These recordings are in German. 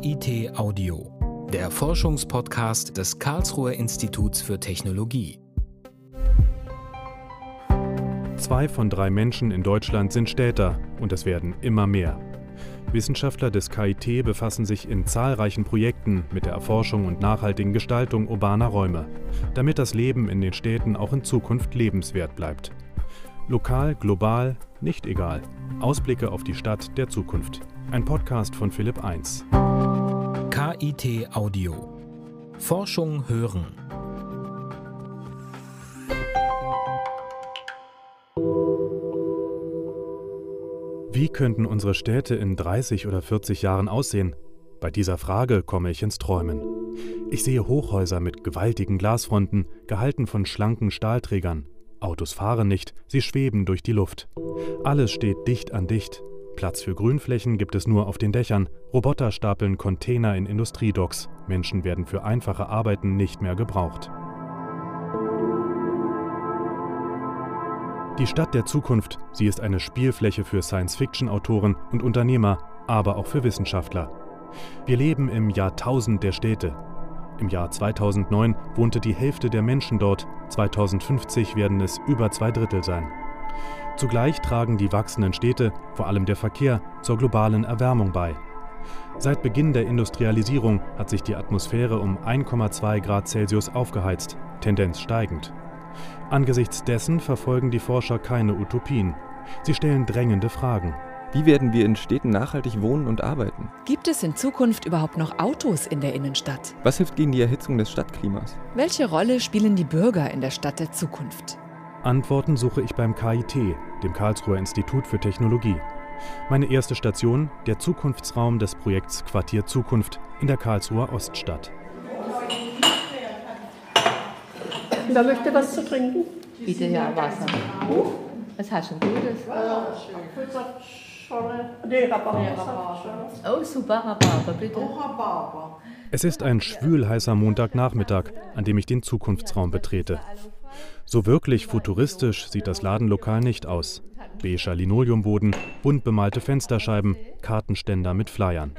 KIT Audio, der Forschungspodcast des Karlsruher Instituts für Technologie. Zwei von drei Menschen in Deutschland sind Städter und es werden immer mehr. Wissenschaftler des KIT befassen sich in zahlreichen Projekten mit der Erforschung und nachhaltigen Gestaltung urbaner Räume, damit das Leben in den Städten auch in Zukunft lebenswert bleibt. Lokal, global, nicht egal. Ausblicke auf die Stadt der Zukunft. Ein Podcast von Philipp 1. KIT Audio. Forschung hören. Wie könnten unsere Städte in 30 oder 40 Jahren aussehen? Bei dieser Frage komme ich ins Träumen. Ich sehe Hochhäuser mit gewaltigen Glasfronten, gehalten von schlanken Stahlträgern. Autos fahren nicht, sie schweben durch die Luft. Alles steht dicht an dicht, Platz für Grünflächen gibt es nur auf den Dächern, Roboter stapeln Container in Industriedocks, Menschen werden für einfache Arbeiten nicht mehr gebraucht. Die Stadt der Zukunft, sie ist eine Spielfläche für Science-Fiction-Autoren und Unternehmer, aber auch für Wissenschaftler. Wir leben im Jahrtausend der Städte. Im Jahr 2009 wohnte die Hälfte der Menschen dort, 2050 werden es über zwei Drittel sein. Zugleich tragen die wachsenden Städte, vor allem der Verkehr, zur globalen Erwärmung bei. Seit Beginn der Industrialisierung hat sich die Atmosphäre um 1,2 Grad Celsius aufgeheizt, Tendenz steigend. Angesichts dessen verfolgen die Forscher keine Utopien. Sie stellen drängende Fragen. Wie werden wir in Städten nachhaltig wohnen und arbeiten? Gibt es in Zukunft überhaupt noch Autos in der Innenstadt? Was hilft gegen die Erhitzung des Stadtklimas? Welche Rolle spielen die Bürger in der Stadt der Zukunft? Antworten suche ich beim KIT, dem Karlsruher Institut für Technologie. Meine erste Station, der Zukunftsraum des Projekts Quartier Zukunft in der Karlsruher Oststadt. Wer möchte was zu trinken? Bitte ja Wasser. Was hast du denn Gutes? Nee, Rhabarber. Oh, super, Rhabarber, bitte. Es ist ein schwülheißer Montagnachmittag, an dem ich den Zukunftsraum betrete. So wirklich futuristisch sieht das Ladenlokal nicht aus. Beiger Linoleumboden, bunt bemalte Fensterscheiben, Kartenständer mit Flyern.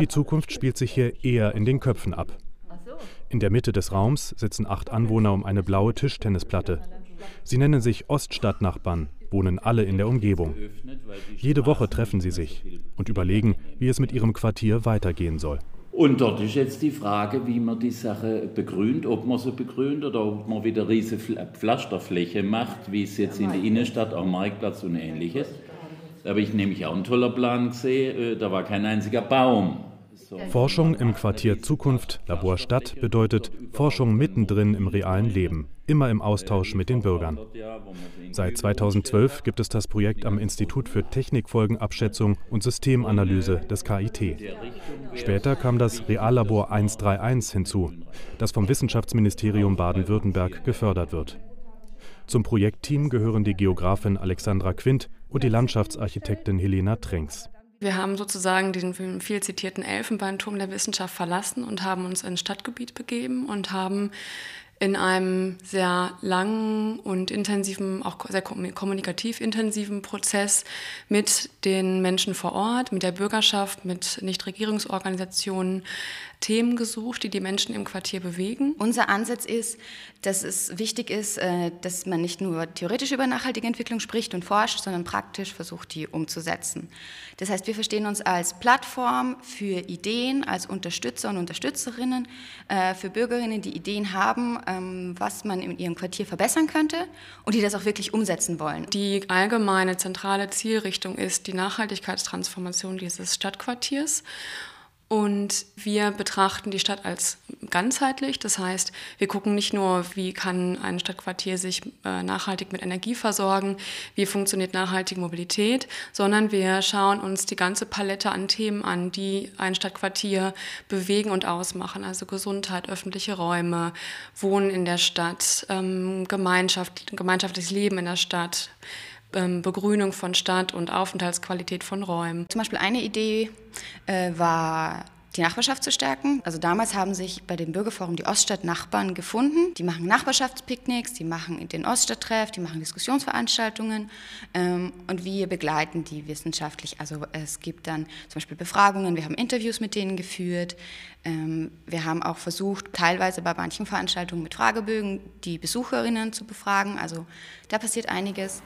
Die Zukunft spielt sich hier eher in den Köpfen ab. In der Mitte des Raums sitzen acht Anwohner um eine blaue Tischtennisplatte. Sie nennen sich Oststadtnachbarn, wohnen alle in der Umgebung. Jede Woche treffen sie sich und überlegen, wie es mit ihrem Quartier weitergehen soll. Und dort ist jetzt die Frage, wie man die Sache begrünt, ob man sie begrünt oder ob man wieder riesige Pflasterfläche macht, wie es jetzt in der Innenstadt am Marktplatz und ähnliches. Da habe ich nämlich auch einen toller Plan gesehen, äh, da war kein einziger Baum. Forschung im Quartier Zukunft, Labor Stadt bedeutet Forschung mittendrin im realen Leben, immer im Austausch mit den Bürgern. Seit 2012 gibt es das Projekt am Institut für Technikfolgenabschätzung und Systemanalyse des KIT. Später kam das Reallabor 131 hinzu, das vom Wissenschaftsministerium Baden-Württemberg gefördert wird. Zum Projektteam gehören die Geografin Alexandra Quint und die Landschaftsarchitektin Helena Trenks. Wir haben sozusagen den viel zitierten Elfenbeinturm der Wissenschaft verlassen und haben uns ins Stadtgebiet begeben und haben in einem sehr langen und intensiven, auch sehr kommunikativ intensiven Prozess mit den Menschen vor Ort, mit der Bürgerschaft, mit Nichtregierungsorganisationen Themen gesucht, die die Menschen im Quartier bewegen. Unser Ansatz ist, dass es wichtig ist, äh, dass man nicht nur theoretisch über nachhaltige Entwicklung spricht und forscht, sondern praktisch versucht, die umzusetzen. Das heißt, wir verstehen uns als Plattform für Ideen, als Unterstützer und Unterstützerinnen, äh, für Bürgerinnen, die Ideen haben, ähm, was man in ihrem Quartier verbessern könnte und die das auch wirklich umsetzen wollen. Die allgemeine zentrale Zielrichtung ist die Nachhaltigkeitstransformation dieses Stadtquartiers. Und wir betrachten die Stadt als ganzheitlich. Das heißt, wir gucken nicht nur, wie kann ein Stadtquartier sich äh, nachhaltig mit Energie versorgen, wie funktioniert nachhaltige Mobilität, sondern wir schauen uns die ganze Palette an Themen an, die ein Stadtquartier bewegen und ausmachen. Also Gesundheit, öffentliche Räume, Wohnen in der Stadt, ähm, Gemeinschaft, gemeinschaftliches Leben in der Stadt. Ähm, Begrünung von Stadt und Aufenthaltsqualität von Räumen. Zum Beispiel eine Idee äh, war die Nachbarschaft zu stärken. Also damals haben sich bei dem Bürgerforum die Oststadt-Nachbarn gefunden. Die machen Nachbarschaftspicknicks, die machen den Oststadttreff, die machen Diskussionsveranstaltungen ähm, und wir begleiten die wissenschaftlich. Also es gibt dann zum Beispiel Befragungen, wir haben Interviews mit denen geführt. Ähm, wir haben auch versucht, teilweise bei manchen Veranstaltungen mit Fragebögen die Besucherinnen zu befragen. Also da passiert einiges.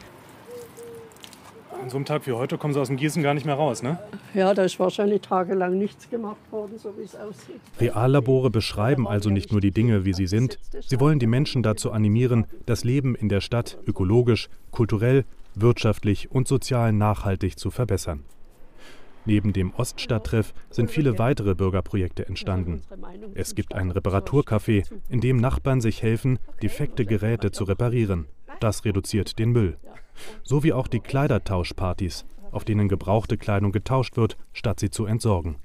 An so einem Tag wie heute kommen Sie aus dem Gießen gar nicht mehr raus, ne? Ja, da ist wahrscheinlich tagelang nichts gemacht worden, so wie es aussieht. Reallabore beschreiben also nicht nur die Dinge, wie sie sind. Sie wollen die Menschen dazu animieren, das Leben in der Stadt ökologisch, kulturell, wirtschaftlich und sozial nachhaltig zu verbessern. Neben dem Oststadttreff sind viele weitere Bürgerprojekte entstanden. Es gibt ein Reparaturcafé, in dem Nachbarn sich helfen, defekte Geräte zu reparieren. Das reduziert den Müll. So wie auch die Kleidertauschpartys, auf denen gebrauchte Kleidung getauscht wird, statt sie zu entsorgen.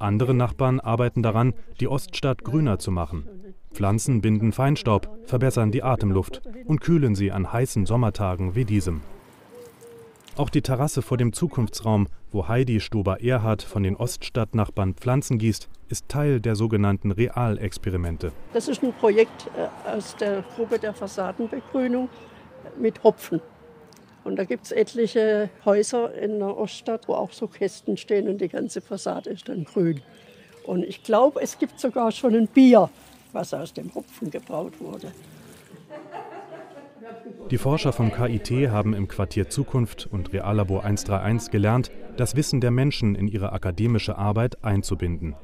Andere Nachbarn arbeiten daran, die Oststadt grüner zu machen. Pflanzen binden Feinstaub, verbessern die Atemluft und kühlen sie an heißen Sommertagen wie diesem. Auch die Terrasse vor dem Zukunftsraum, wo Heidi Stober-Erhardt von den Oststadtnachbarn Pflanzen gießt, ist Teil der sogenannten Realexperimente. Das ist ein Projekt äh, aus der Gruppe der Fassadenbegrünung mit Hopfen. Und da gibt es etliche Häuser in der Oststadt, wo auch so Kästen stehen und die ganze Fassade ist dann grün. Und ich glaube, es gibt sogar schon ein Bier, was aus dem Hopfen gebraut wurde. Die Forscher vom KIT haben im Quartier Zukunft und Reallabor 131 gelernt, das Wissen der Menschen in ihre akademische Arbeit einzubinden.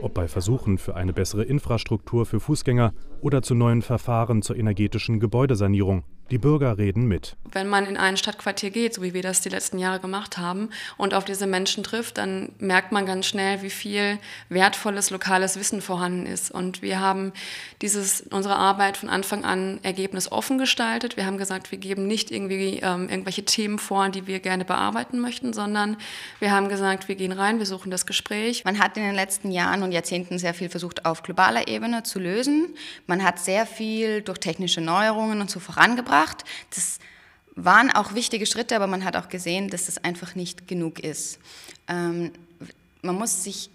Ob bei Versuchen für eine bessere Infrastruktur für Fußgänger oder zu neuen Verfahren zur energetischen Gebäudesanierung die Bürger reden mit. Wenn man in ein Stadtquartier geht, so wie wir das die letzten Jahre gemacht haben, und auf diese Menschen trifft, dann merkt man ganz schnell, wie viel wertvolles lokales Wissen vorhanden ist. Und wir haben dieses, unsere Arbeit von Anfang an ergebnisoffen gestaltet. Wir haben gesagt, wir geben nicht irgendwie ähm, irgendwelche Themen vor, die wir gerne bearbeiten möchten, sondern wir haben gesagt, wir gehen rein, wir suchen das Gespräch. Man hat in den letzten Jahren und Jahrzehnten sehr viel versucht, auf globaler Ebene zu lösen. Man hat sehr viel durch technische Neuerungen und so vorangebracht gebracht. Das waren auch wichtige Schritte, aber man hat auch gesehen, dass das einfach nicht genug ist. Ähm, man muss sich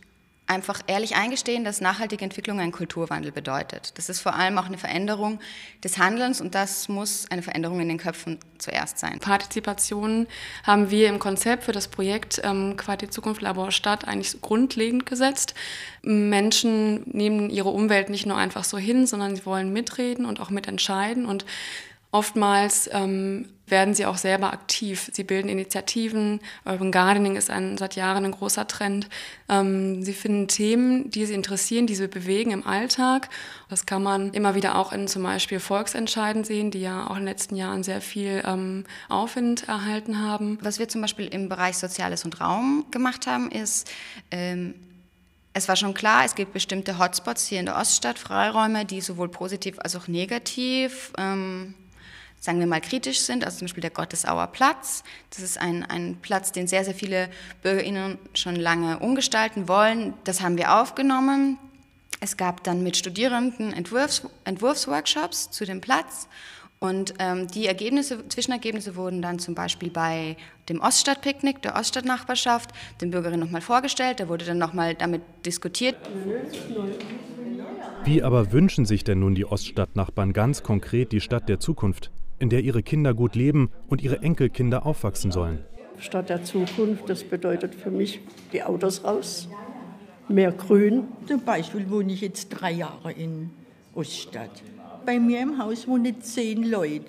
einfach ehrlich eingestehen, dass nachhaltige Entwicklung einen Kulturwandel bedeutet. Das ist vor allem auch eine Veränderung des Handelns und das muss eine Veränderung in den Köpfen zuerst sein. Partizipation haben wir im Konzept für das Projekt ähm, Quartier Zukunft Labor Stadt eigentlich grundlegend gesetzt. Menschen nehmen ihre Umwelt nicht nur einfach so hin, sondern sie wollen mitreden und auch mitentscheiden und Oftmals ähm, werden sie auch selber aktiv. Sie bilden Initiativen. Urban Gardening ist ein, seit Jahren ein großer Trend. Ähm, sie finden Themen, die sie interessieren, die sie bewegen im Alltag. Das kann man immer wieder auch in zum Beispiel Volksentscheiden sehen, die ja auch in den letzten Jahren sehr viel ähm, Aufwind erhalten haben. Was wir zum Beispiel im Bereich Soziales und Raum gemacht haben, ist, ähm, es war schon klar, es gibt bestimmte Hotspots hier in der Oststadt, Freiräume, die sowohl positiv als auch negativ ähm, sagen wir mal, kritisch sind, also zum Beispiel der Gottesauer Platz. Das ist ein, ein Platz, den sehr, sehr viele BürgerInnen schon lange umgestalten wollen. Das haben wir aufgenommen. Es gab dann mit Studierenden Entwurfs, Entwurfsworkshops zu dem Platz und ähm, die Ergebnisse, Zwischenergebnisse wurden dann zum Beispiel bei dem Oststadtpicknick, der Oststadtnachbarschaft, den Bürgerinnen nochmal vorgestellt. Da wurde dann nochmal damit diskutiert. Wie aber wünschen sich denn nun die Oststadtnachbarn ganz konkret die Stadt der Zukunft? In der ihre Kinder gut leben und ihre Enkelkinder aufwachsen sollen. Stadt der Zukunft, das bedeutet für mich die Autos raus, mehr Grün. Zum Beispiel wohne ich jetzt drei Jahre in Oststadt. Bei mir im Haus wohnen zehn Leute.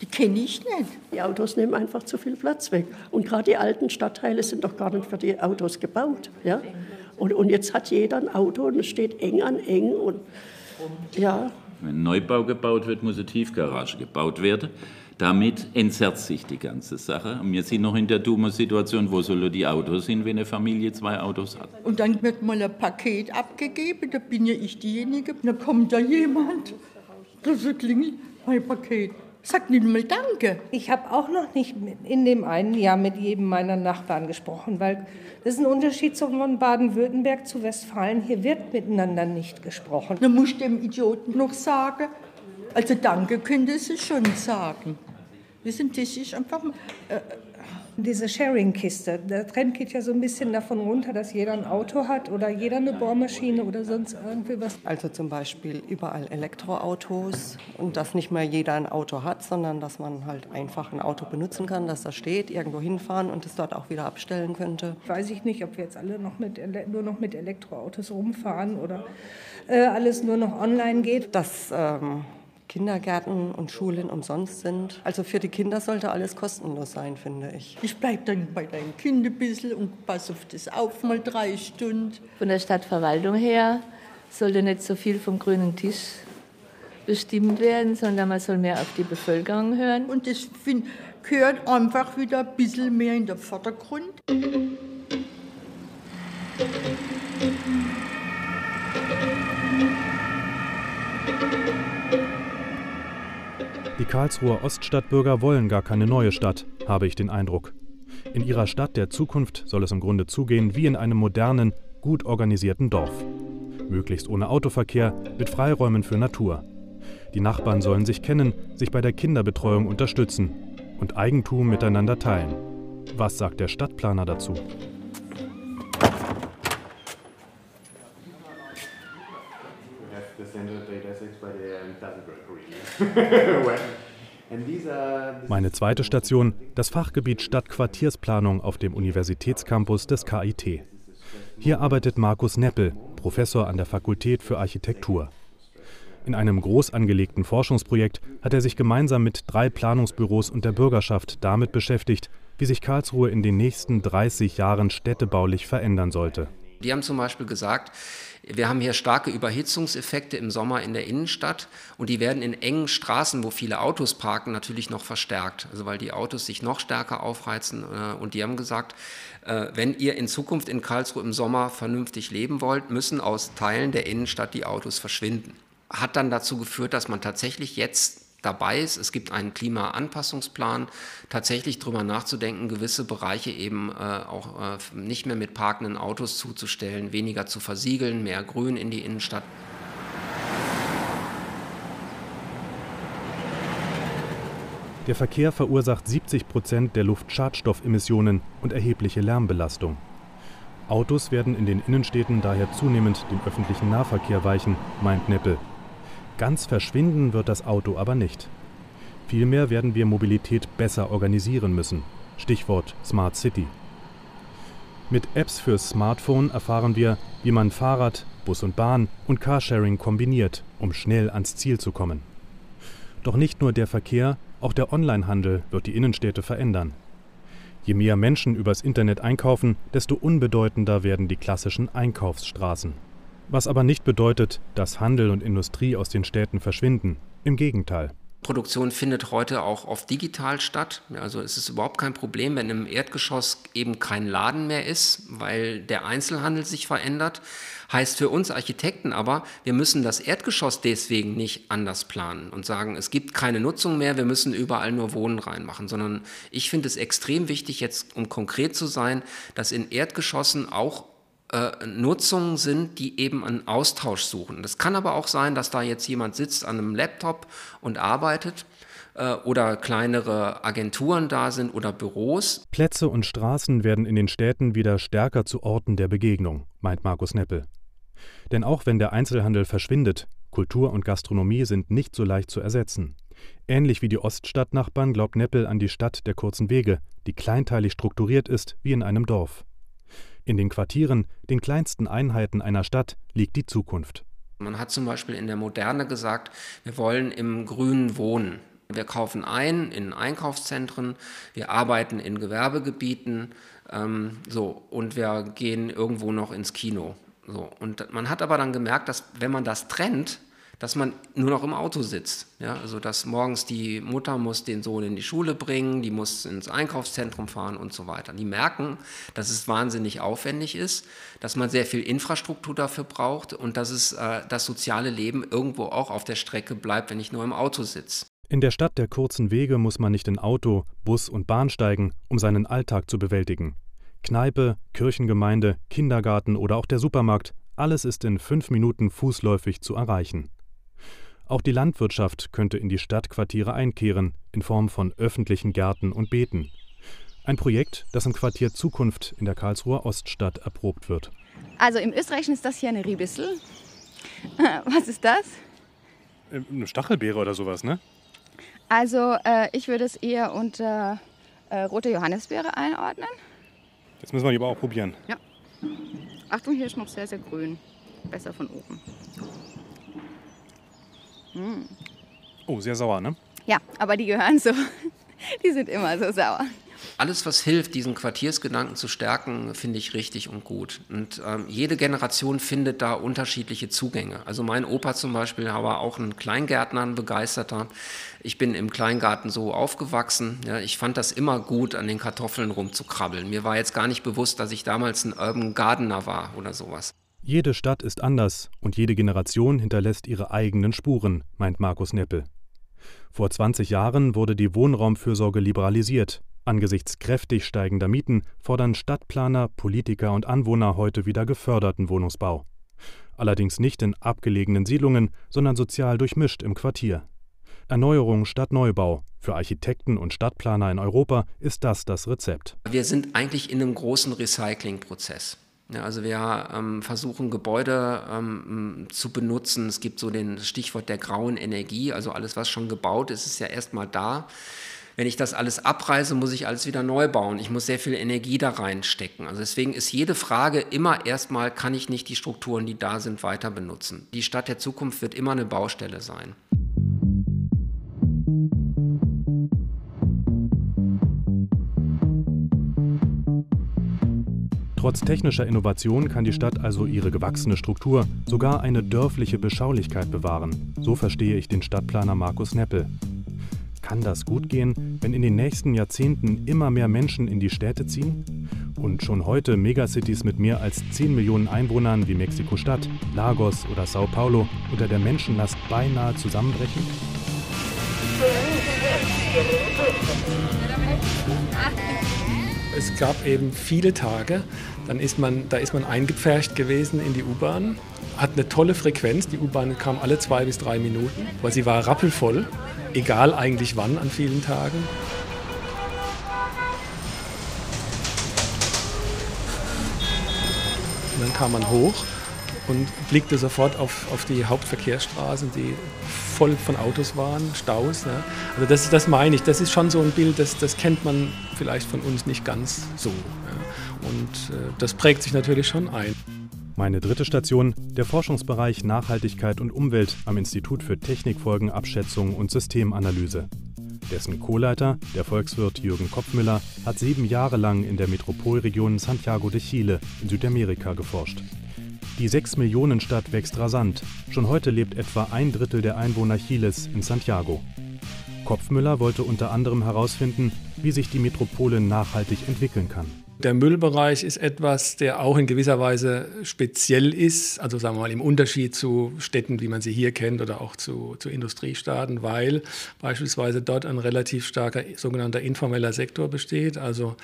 Die kenne ich nicht. Die Autos nehmen einfach zu viel Platz weg. Und gerade die alten Stadtteile sind doch gar nicht für die Autos gebaut. Ja? Und, und jetzt hat jeder ein Auto und es steht eng an eng. Und, ja, wenn ein Neubau gebaut wird, muss eine Tiefgarage gebaut werden. Damit entzerrt sich die ganze Sache. Und wir sind noch in der dummen Situation, wo sollen die Autos hin, wenn eine Familie zwei Autos hat. Und dann wird mal ein Paket abgegeben, da bin ja ich diejenige. Dann kommt da jemand, das klingelt, mein Paket. Sag nicht mal Danke. Ich habe auch noch nicht in dem einen Jahr mit jedem meiner Nachbarn gesprochen, weil das ist ein Unterschied von Baden-Württemberg zu Westfalen. Hier wird miteinander nicht gesprochen. Dann muss ich dem Idioten noch sagen, also Danke könnte sie schon sagen. Wissen, das ist einfach, äh, Diese Sharing-Kiste, der Trend geht ja so ein bisschen davon runter, dass jeder ein Auto hat oder jeder eine Bohrmaschine oder sonst irgendwie was. Also zum Beispiel überall Elektroautos und dass nicht mehr jeder ein Auto hat, sondern dass man halt einfach ein Auto benutzen kann, das da steht, irgendwo hinfahren und es dort auch wieder abstellen könnte. Weiß ich nicht, ob wir jetzt alle noch mit, nur noch mit Elektroautos rumfahren oder äh, alles nur noch online geht. Das ähm, Kindergärten und Schulen umsonst sind. Also für die Kinder sollte alles kostenlos sein, finde ich. Ich bleibe dann bei deinem Kind ein bisschen und passe auf das auf, mal drei Stunden. Von der Stadtverwaltung her sollte nicht so viel vom grünen Tisch bestimmt werden, sondern man soll mehr auf die Bevölkerung hören. Und das find, gehört einfach wieder ein bisschen mehr in den Vordergrund. Die Karlsruher Oststadtbürger wollen gar keine neue Stadt, habe ich den Eindruck. In ihrer Stadt der Zukunft soll es im Grunde zugehen wie in einem modernen, gut organisierten Dorf. Möglichst ohne Autoverkehr, mit Freiräumen für Natur. Die Nachbarn sollen sich kennen, sich bei der Kinderbetreuung unterstützen und Eigentum miteinander teilen. Was sagt der Stadtplaner dazu? Meine zweite Station, das Fachgebiet Stadtquartiersplanung auf dem Universitätscampus des KIT. Hier arbeitet Markus Neppel, Professor an der Fakultät für Architektur. In einem groß angelegten Forschungsprojekt hat er sich gemeinsam mit drei Planungsbüros und der Bürgerschaft damit beschäftigt, wie sich Karlsruhe in den nächsten 30 Jahren städtebaulich verändern sollte. Die haben zum Beispiel gesagt, wir haben hier starke Überhitzungseffekte im Sommer in der Innenstadt und die werden in engen Straßen, wo viele Autos parken, natürlich noch verstärkt. Also weil die Autos sich noch stärker aufheizen. Äh, und die haben gesagt, äh, wenn ihr in Zukunft in Karlsruhe im Sommer vernünftig leben wollt, müssen aus Teilen der Innenstadt die Autos verschwinden. Hat dann dazu geführt, dass man tatsächlich jetzt dabei ist. Es gibt einen Klimaanpassungsplan, tatsächlich darüber nachzudenken, gewisse Bereiche eben äh, auch äh, nicht mehr mit parkenden Autos zuzustellen, weniger zu versiegeln, mehr Grün in die Innenstadt. Der Verkehr verursacht 70 Prozent der Luftschadstoffemissionen und erhebliche Lärmbelastung. Autos werden in den Innenstädten daher zunehmend dem öffentlichen Nahverkehr weichen, meint Neppel. Ganz verschwinden wird das Auto aber nicht. Vielmehr werden wir Mobilität besser organisieren müssen. Stichwort Smart City. Mit Apps fürs Smartphone erfahren wir, wie man Fahrrad, Bus und Bahn und Carsharing kombiniert, um schnell ans Ziel zu kommen. Doch nicht nur der Verkehr, auch der Onlinehandel wird die Innenstädte verändern. Je mehr Menschen übers Internet einkaufen, desto unbedeutender werden die klassischen Einkaufsstraßen. Was aber nicht bedeutet, dass Handel und Industrie aus den Städten verschwinden. Im Gegenteil. Produktion findet heute auch oft digital statt. Also es ist überhaupt kein Problem, wenn im Erdgeschoss eben kein Laden mehr ist, weil der Einzelhandel sich verändert. Heißt für uns Architekten aber, wir müssen das Erdgeschoss deswegen nicht anders planen und sagen, es gibt keine Nutzung mehr, wir müssen überall nur Wohnen reinmachen, sondern ich finde es extrem wichtig, jetzt um konkret zu sein, dass in Erdgeschossen auch äh, Nutzungen sind, die eben einen Austausch suchen. Das kann aber auch sein, dass da jetzt jemand sitzt an einem Laptop und arbeitet äh, oder kleinere Agenturen da sind oder Büros. Plätze und Straßen werden in den Städten wieder stärker zu Orten der Begegnung, meint Markus Neppel. Denn auch wenn der Einzelhandel verschwindet, Kultur und Gastronomie sind nicht so leicht zu ersetzen. Ähnlich wie die Oststadtnachbarn glaubt Neppel an die Stadt der kurzen Wege, die kleinteilig strukturiert ist wie in einem Dorf. In den Quartieren, den kleinsten Einheiten einer Stadt, liegt die Zukunft. Man hat zum Beispiel in der Moderne gesagt, wir wollen im Grünen wohnen. Wir kaufen ein in Einkaufszentren, wir arbeiten in Gewerbegebieten ähm, so, und wir gehen irgendwo noch ins Kino. So. Und man hat aber dann gemerkt, dass wenn man das trennt, dass man nur noch im Auto sitzt. Ja, also dass morgens die Mutter muss den Sohn in die Schule bringen, die muss ins Einkaufszentrum fahren und so weiter. Die merken, dass es wahnsinnig aufwendig ist, dass man sehr viel Infrastruktur dafür braucht und dass es äh, das soziale Leben irgendwo auch auf der Strecke bleibt, wenn ich nur im Auto sitze. In der Stadt der kurzen Wege muss man nicht in Auto, Bus und Bahn steigen, um seinen Alltag zu bewältigen. Kneipe, Kirchengemeinde, Kindergarten oder auch der Supermarkt, alles ist in fünf Minuten fußläufig zu erreichen. Auch die Landwirtschaft könnte in die Stadtquartiere einkehren, in Form von öffentlichen Gärten und Beeten. Ein Projekt, das im Quartier Zukunft in der Karlsruher Oststadt erprobt wird. Also im Österreichischen ist das hier eine Ribissel. Was ist das? Äh, eine Stachelbeere oder sowas, ne? Also äh, ich würde es eher unter äh, rote Johannisbeere einordnen. Das müssen wir aber auch probieren. Ja. Achtung, hier ist noch sehr, sehr grün. Besser von oben. Mm. Oh, sehr sauer, ne? Ja, aber die gehören so. Die sind immer so sauer. Alles, was hilft, diesen Quartiersgedanken zu stärken, finde ich richtig und gut. Und ähm, jede Generation findet da unterschiedliche Zugänge. Also mein Opa zum Beispiel war auch ein Kleingärtner, ein Begeisterter. Ich bin im Kleingarten so aufgewachsen. Ja, ich fand das immer gut, an den Kartoffeln rumzukrabbeln. Mir war jetzt gar nicht bewusst, dass ich damals ein Urban Gardener war oder sowas. Jede Stadt ist anders und jede Generation hinterlässt ihre eigenen Spuren, meint Markus Neppel. Vor 20 Jahren wurde die Wohnraumfürsorge liberalisiert. Angesichts kräftig steigender Mieten fordern Stadtplaner, Politiker und Anwohner heute wieder geförderten Wohnungsbau. Allerdings nicht in abgelegenen Siedlungen, sondern sozial durchmischt im Quartier. Erneuerung statt Neubau. Für Architekten und Stadtplaner in Europa ist das das Rezept. Wir sind eigentlich in einem großen Recyclingprozess. Ja, also wir ähm, versuchen Gebäude ähm, zu benutzen. Es gibt so den Stichwort der grauen Energie, also alles, was schon gebaut ist, ist ja erstmal da. Wenn ich das alles abreiße, muss ich alles wieder neu bauen. Ich muss sehr viel Energie da reinstecken. Also deswegen ist jede Frage immer erstmal, kann ich nicht die Strukturen, die da sind, weiter benutzen. Die Stadt der Zukunft wird immer eine Baustelle sein. Trotz technischer Innovation kann die Stadt also ihre gewachsene Struktur, sogar eine dörfliche Beschaulichkeit bewahren. So verstehe ich den Stadtplaner Markus Neppel. Kann das gut gehen, wenn in den nächsten Jahrzehnten immer mehr Menschen in die Städte ziehen? Und schon heute Megacities mit mehr als 10 Millionen Einwohnern wie Mexiko-Stadt, Lagos oder Sao Paulo unter der Menschenlast beinahe zusammenbrechen? Es gab eben viele Tage, dann ist man, da ist man eingepfercht gewesen in die U-Bahn, hat eine tolle Frequenz, die U-Bahn kam alle zwei bis drei Minuten, weil sie war rappelvoll, egal eigentlich wann an vielen Tagen. Und dann kam man hoch und blickte sofort auf, auf die Hauptverkehrsstraßen, die voll von Autos waren, Staus. Ne? Also das, das meine ich, das ist schon so ein Bild, das, das kennt man vielleicht von uns nicht ganz so. Ja? Und äh, das prägt sich natürlich schon ein. Meine dritte Station, der Forschungsbereich Nachhaltigkeit und Umwelt am Institut für Technikfolgenabschätzung und Systemanalyse. Dessen Co-Leiter, der Volkswirt Jürgen Kopfmüller, hat sieben Jahre lang in der Metropolregion Santiago de Chile in Südamerika geforscht. Die 6-Millionen-Stadt wächst rasant. Schon heute lebt etwa ein Drittel der Einwohner Chiles in Santiago. Kopfmüller wollte unter anderem herausfinden, wie sich die Metropole nachhaltig entwickeln kann. Der Müllbereich ist etwas, der auch in gewisser Weise speziell ist, also sagen wir mal im Unterschied zu Städten, wie man sie hier kennt oder auch zu, zu Industriestaaten, weil beispielsweise dort ein relativ starker sogenannter informeller Sektor besteht. Also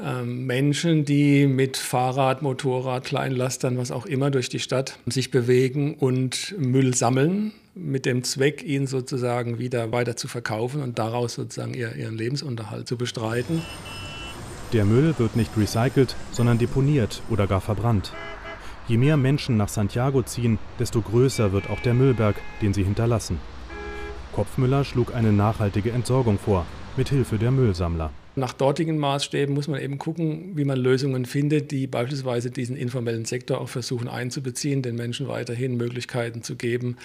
ähm, Menschen, die mit Fahrrad, Motorrad, Kleinlastern, was auch immer durch die Stadt sich bewegen und Müll sammeln, mit dem Zweck, ihn sozusagen wieder weiter zu verkaufen und daraus sozusagen ihren Lebensunterhalt zu bestreiten. Der Müll wird nicht recycelt, sondern deponiert oder gar verbrannt. Je mehr Menschen nach Santiago ziehen, desto größer wird auch der Müllberg, den sie hinterlassen. Kopfmüller schlug eine nachhaltige Entsorgung vor, mit Hilfe der Müllsammler. Nach dortigen Maßstäben muss man eben gucken, wie man Lösungen findet, die beispielsweise diesen informellen Sektor auch versuchen einzubeziehen, den Menschen weiterhin Möglichkeiten zu geben,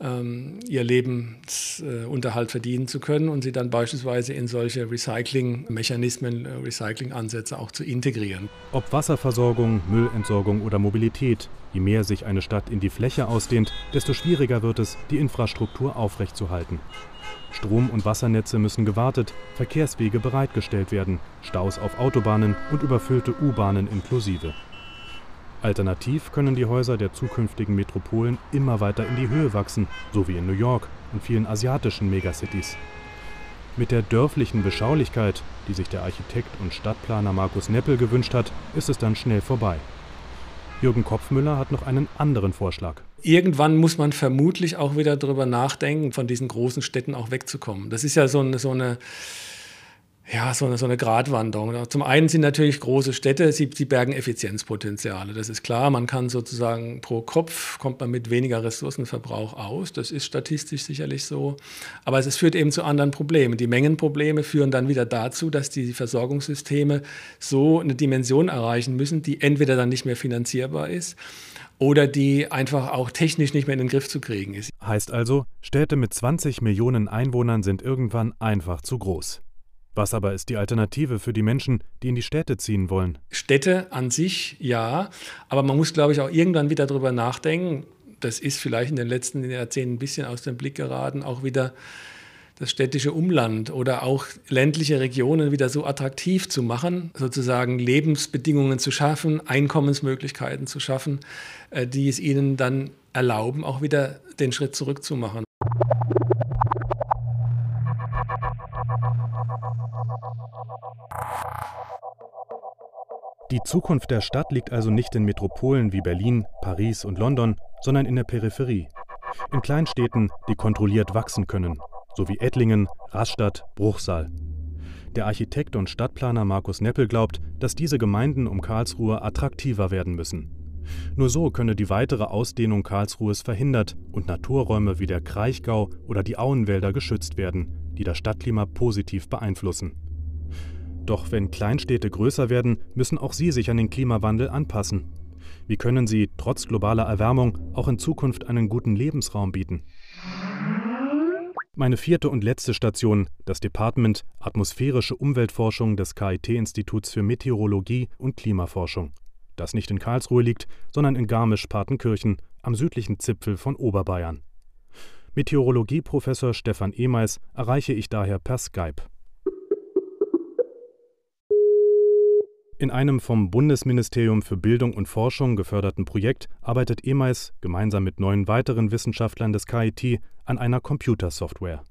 ähm, ihr Lebensunterhalt verdienen zu können und sie dann beispielsweise in solche Recycling-Mechanismen, äh, Recycling-Ansätze auch zu integrieren. Ob Wasserversorgung, Müllentsorgung oder Mobilität, je mehr sich eine Stadt in die Fläche ausdehnt, desto schwieriger wird es, die Infrastruktur aufrechtzuerhalten. Strom- und Wassernetze müssen gewartet, Verkehrswege bereitgestellt werden, Staus auf Autobahnen und überfüllte U-Bahnen inklusive. Alternativ können die Häuser der zukünftigen Metropolen immer weiter in die Höhe wachsen, so wie in New York und vielen asiatischen Megacities. Mit der dörflichen Beschaulichkeit, die sich der Architekt und Stadtplaner Markus Neppel gewünscht hat, ist es dann schnell vorbei. Jürgen Kopfmüller hat noch einen anderen Vorschlag. Irgendwann muss man vermutlich auch wieder darüber nachdenken, von diesen großen Städten auch wegzukommen. Das ist ja so eine, so eine ja, so eine, so eine Gratwanderung. Zum einen sind natürlich große Städte, sie, sie bergen Effizienzpotenziale. Das ist klar. Man kann sozusagen pro Kopf kommt man mit weniger Ressourcenverbrauch aus. Das ist statistisch sicherlich so. Aber es führt eben zu anderen Problemen. Die Mengenprobleme führen dann wieder dazu, dass die Versorgungssysteme so eine Dimension erreichen müssen, die entweder dann nicht mehr finanzierbar ist oder die einfach auch technisch nicht mehr in den Griff zu kriegen ist. Heißt also, Städte mit 20 Millionen Einwohnern sind irgendwann einfach zu groß. Was aber ist die Alternative für die Menschen, die in die Städte ziehen wollen? Städte an sich ja, aber man muss, glaube ich, auch irgendwann wieder darüber nachdenken. Das ist vielleicht in den letzten Jahrzehnten ein bisschen aus dem Blick geraten, auch wieder das städtische Umland oder auch ländliche Regionen wieder so attraktiv zu machen, sozusagen Lebensbedingungen zu schaffen, Einkommensmöglichkeiten zu schaffen, äh, die es ihnen dann erlauben, auch wieder den Schritt zurück Die Zukunft der Stadt liegt also nicht in Metropolen wie Berlin, Paris und London, sondern in der Peripherie. In Kleinstädten, die kontrolliert wachsen können, so wie Ettlingen, Rastatt, Bruchsal. Der Architekt und Stadtplaner Markus Neppel glaubt, dass diese Gemeinden um Karlsruhe attraktiver werden müssen. Nur so könne die weitere Ausdehnung Karlsruhes verhindert und Naturräume wie der Kraichgau oder die Auenwälder geschützt werden, die das Stadtklima positiv beeinflussen. Doch wenn Kleinstädte größer werden, müssen auch sie sich an den Klimawandel anpassen. Wie können sie trotz globaler Erwärmung auch in Zukunft einen guten Lebensraum bieten? Meine vierte und letzte Station, das Department Atmosphärische Umweltforschung des KIT-Instituts für Meteorologie und Klimaforschung, das nicht in Karlsruhe liegt, sondern in Garmisch-Partenkirchen am südlichen Zipfel von Oberbayern. Meteorologieprofessor Stefan Emeis erreiche ich daher per Skype. In einem vom Bundesministerium für Bildung und Forschung geförderten Projekt arbeitet EMAIS gemeinsam mit neun weiteren Wissenschaftlern des KIT an einer Computersoftware.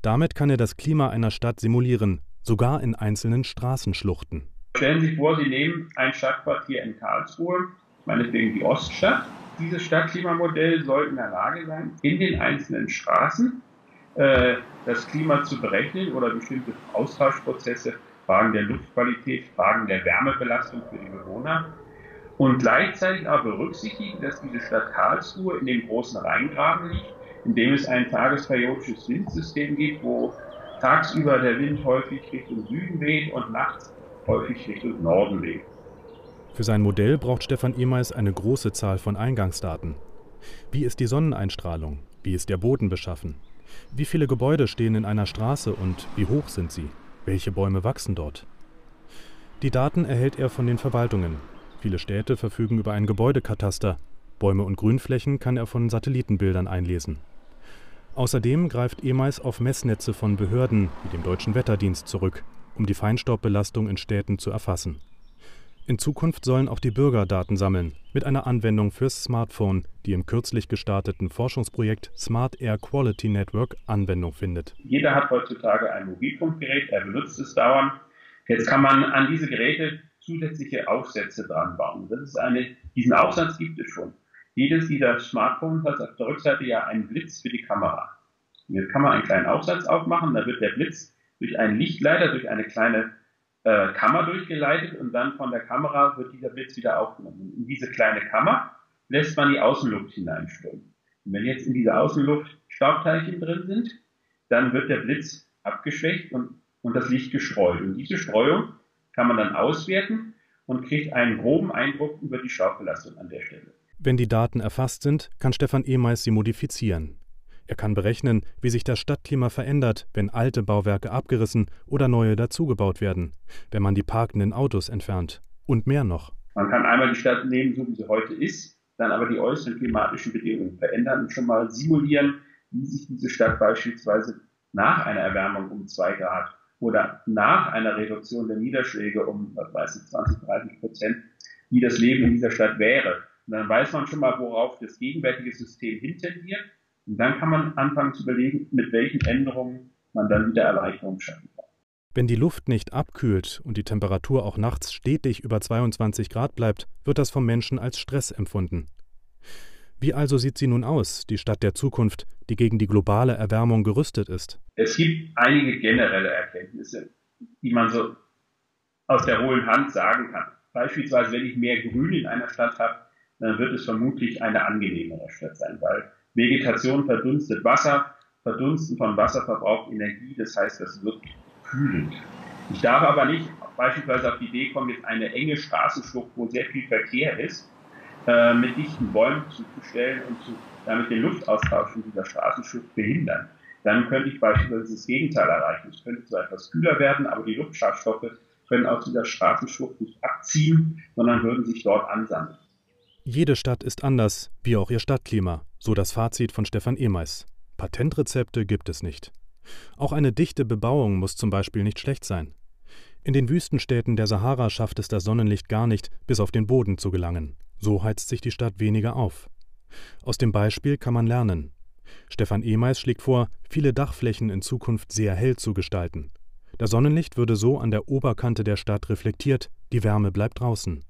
Damit kann er das Klima einer Stadt simulieren, sogar in einzelnen Straßenschluchten. Stellen Sie sich vor, Sie nehmen ein Stadtquartier in Karlsruhe, meinetwegen die Oststadt. Dieses Stadtklimamodell soll in der Lage sein, in den einzelnen Straßen äh, das Klima zu berechnen oder bestimmte Austauschprozesse Fragen der Luftqualität, Fragen der Wärmebelastung für die Bewohner und gleichzeitig aber berücksichtigen, dass diese Stadt Karlsruhe in dem großen Rheingraben liegt, in dem es ein tagesperiodisches Windsystem gibt, wo tagsüber der Wind häufig Richtung Süden weht und nachts häufig Richtung Norden weht. Für sein Modell braucht Stefan Emeis eine große Zahl von Eingangsdaten. Wie ist die Sonneneinstrahlung? Wie ist der Boden beschaffen? Wie viele Gebäude stehen in einer Straße und wie hoch sind sie? Welche Bäume wachsen dort? Die Daten erhält er von den Verwaltungen. Viele Städte verfügen über ein Gebäudekataster. Bäume und Grünflächen kann er von Satellitenbildern einlesen. Außerdem greift EMAIS auf Messnetze von Behörden wie dem Deutschen Wetterdienst zurück, um die Feinstaubbelastung in Städten zu erfassen. In Zukunft sollen auch die Bürger Daten sammeln, mit einer Anwendung fürs Smartphone, die im kürzlich gestarteten Forschungsprojekt Smart Air Quality Network Anwendung findet. Jeder hat heutzutage ein Mobilfunkgerät, er benutzt es dauernd. Jetzt kann man an diese Geräte zusätzliche Aufsätze dran bauen. Das ist eine, diesen Aufsatz gibt es schon. Jedes dieser Smartphones hat auf der Rückseite ja einen Blitz für die Kamera. Jetzt kann man einen kleinen Aufsatz aufmachen, da wird der Blitz durch einen Lichtleiter, durch eine kleine äh, Kammer durchgeleitet und dann von der Kamera wird dieser Blitz wieder aufgenommen. In diese kleine Kammer lässt man die Außenluft hineinströmen. Und wenn jetzt in dieser Außenluft Staubteilchen drin sind, dann wird der Blitz abgeschwächt und, und das Licht gestreut. Und diese Streuung kann man dann auswerten und kriegt einen groben Eindruck über die Staubbelastung an der Stelle. Wenn die Daten erfasst sind, kann Stefan Emeis sie modifizieren. Er kann berechnen, wie sich das Stadtklima verändert, wenn alte Bauwerke abgerissen oder neue dazugebaut werden, wenn man die parkenden Autos entfernt und mehr noch. Man kann einmal die Stadt nehmen, so wie sie heute ist, dann aber die äußeren klimatischen Bedingungen verändern und schon mal simulieren, wie sich diese Stadt beispielsweise nach einer Erwärmung um zwei Grad oder nach einer Reduktion der Niederschläge um, was weiß ich, 20, 30 Prozent, wie das Leben in dieser Stadt wäre. Und dann weiß man schon mal, worauf das gegenwärtige System hintendiert und dann kann man anfangen zu überlegen, mit welchen Änderungen man dann wieder Erleichterungen schaffen kann. Wenn die Luft nicht abkühlt und die Temperatur auch nachts stetig über 22 Grad bleibt, wird das vom Menschen als Stress empfunden. Wie also sieht sie nun aus, die Stadt der Zukunft, die gegen die globale Erwärmung gerüstet ist? Es gibt einige generelle Erkenntnisse. die man so aus der hohlen Hand sagen kann. Beispielsweise, wenn ich mehr Grün in einer Stadt habe, dann wird es vermutlich eine angenehmere Stadt sein, weil Vegetation verdunstet Wasser, Verdunsten von Wasser verbraucht Energie, das heißt, das wird kühlend. Ich darf aber nicht beispielsweise auf die Idee kommen, jetzt eine enge Straßenschlucht, wo sehr viel Verkehr ist, äh, mit dichten Bäumen zuzustellen und zu, damit den Luftaustausch in dieser Straßenschlucht behindern. Dann könnte ich beispielsweise das Gegenteil erreichen. Es könnte zwar etwas kühler werden, aber die Luftschadstoffe können aus dieser Straßenschlucht nicht abziehen, sondern würden sich dort ansammeln. Jede Stadt ist anders, wie auch ihr Stadtklima, so das Fazit von Stefan Emeis. Patentrezepte gibt es nicht. Auch eine dichte Bebauung muss zum Beispiel nicht schlecht sein. In den Wüstenstädten der Sahara schafft es das Sonnenlicht gar nicht, bis auf den Boden zu gelangen. So heizt sich die Stadt weniger auf. Aus dem Beispiel kann man lernen. Stefan Emeis schlägt vor, viele Dachflächen in Zukunft sehr hell zu gestalten. Das Sonnenlicht würde so an der Oberkante der Stadt reflektiert, die Wärme bleibt draußen.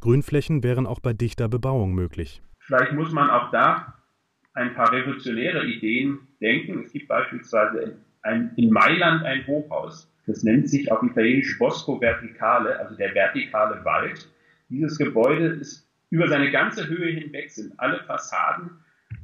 Grünflächen wären auch bei dichter Bebauung möglich. Vielleicht muss man auch da ein paar revolutionäre Ideen denken. Es gibt beispielsweise ein, in Mailand ein Hochhaus. Das nennt sich auf Italienisch Bosco Verticale, also der vertikale Wald. Dieses Gebäude ist über seine ganze Höhe hinweg sind alle Fassaden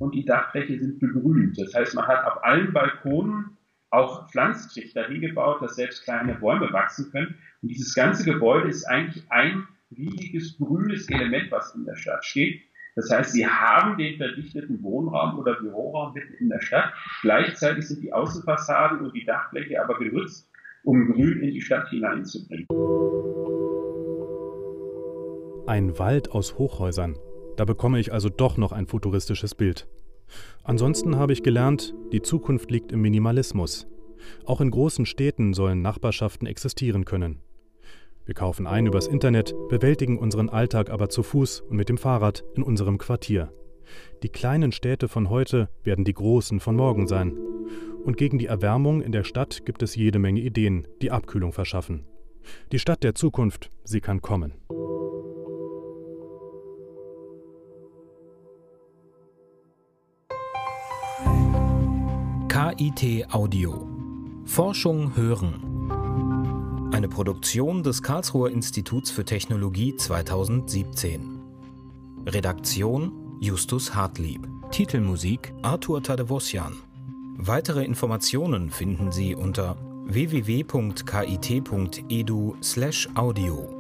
und die Dachfläche sind begrünt. Das heißt, man hat auf allen Balkonen auch Pflanztrichter hingebaut, dass selbst kleine Bäume wachsen können. Und dieses ganze Gebäude ist eigentlich ein riesiges grünes Element, was in der Stadt steht. Das heißt, sie haben den verdichteten Wohnraum oder Büroraum mitten in der Stadt. Gleichzeitig sind die Außenfassaden und die Dachfläche aber genutzt, um Grün in die Stadt hineinzubringen. Ein Wald aus Hochhäusern. Da bekomme ich also doch noch ein futuristisches Bild. Ansonsten habe ich gelernt, die Zukunft liegt im Minimalismus. Auch in großen Städten sollen Nachbarschaften existieren können. Wir kaufen ein übers Internet, bewältigen unseren Alltag aber zu Fuß und mit dem Fahrrad in unserem Quartier. Die kleinen Städte von heute werden die großen von morgen sein. Und gegen die Erwärmung in der Stadt gibt es jede Menge Ideen, die Abkühlung verschaffen. Die Stadt der Zukunft, sie kann kommen. KIT Audio. Forschung hören. Eine Produktion des Karlsruher Instituts für Technologie 2017. Redaktion Justus Hartlieb. Titelmusik Arthur Tadevosjan. Weitere Informationen finden Sie unter www.kit.edu/audio.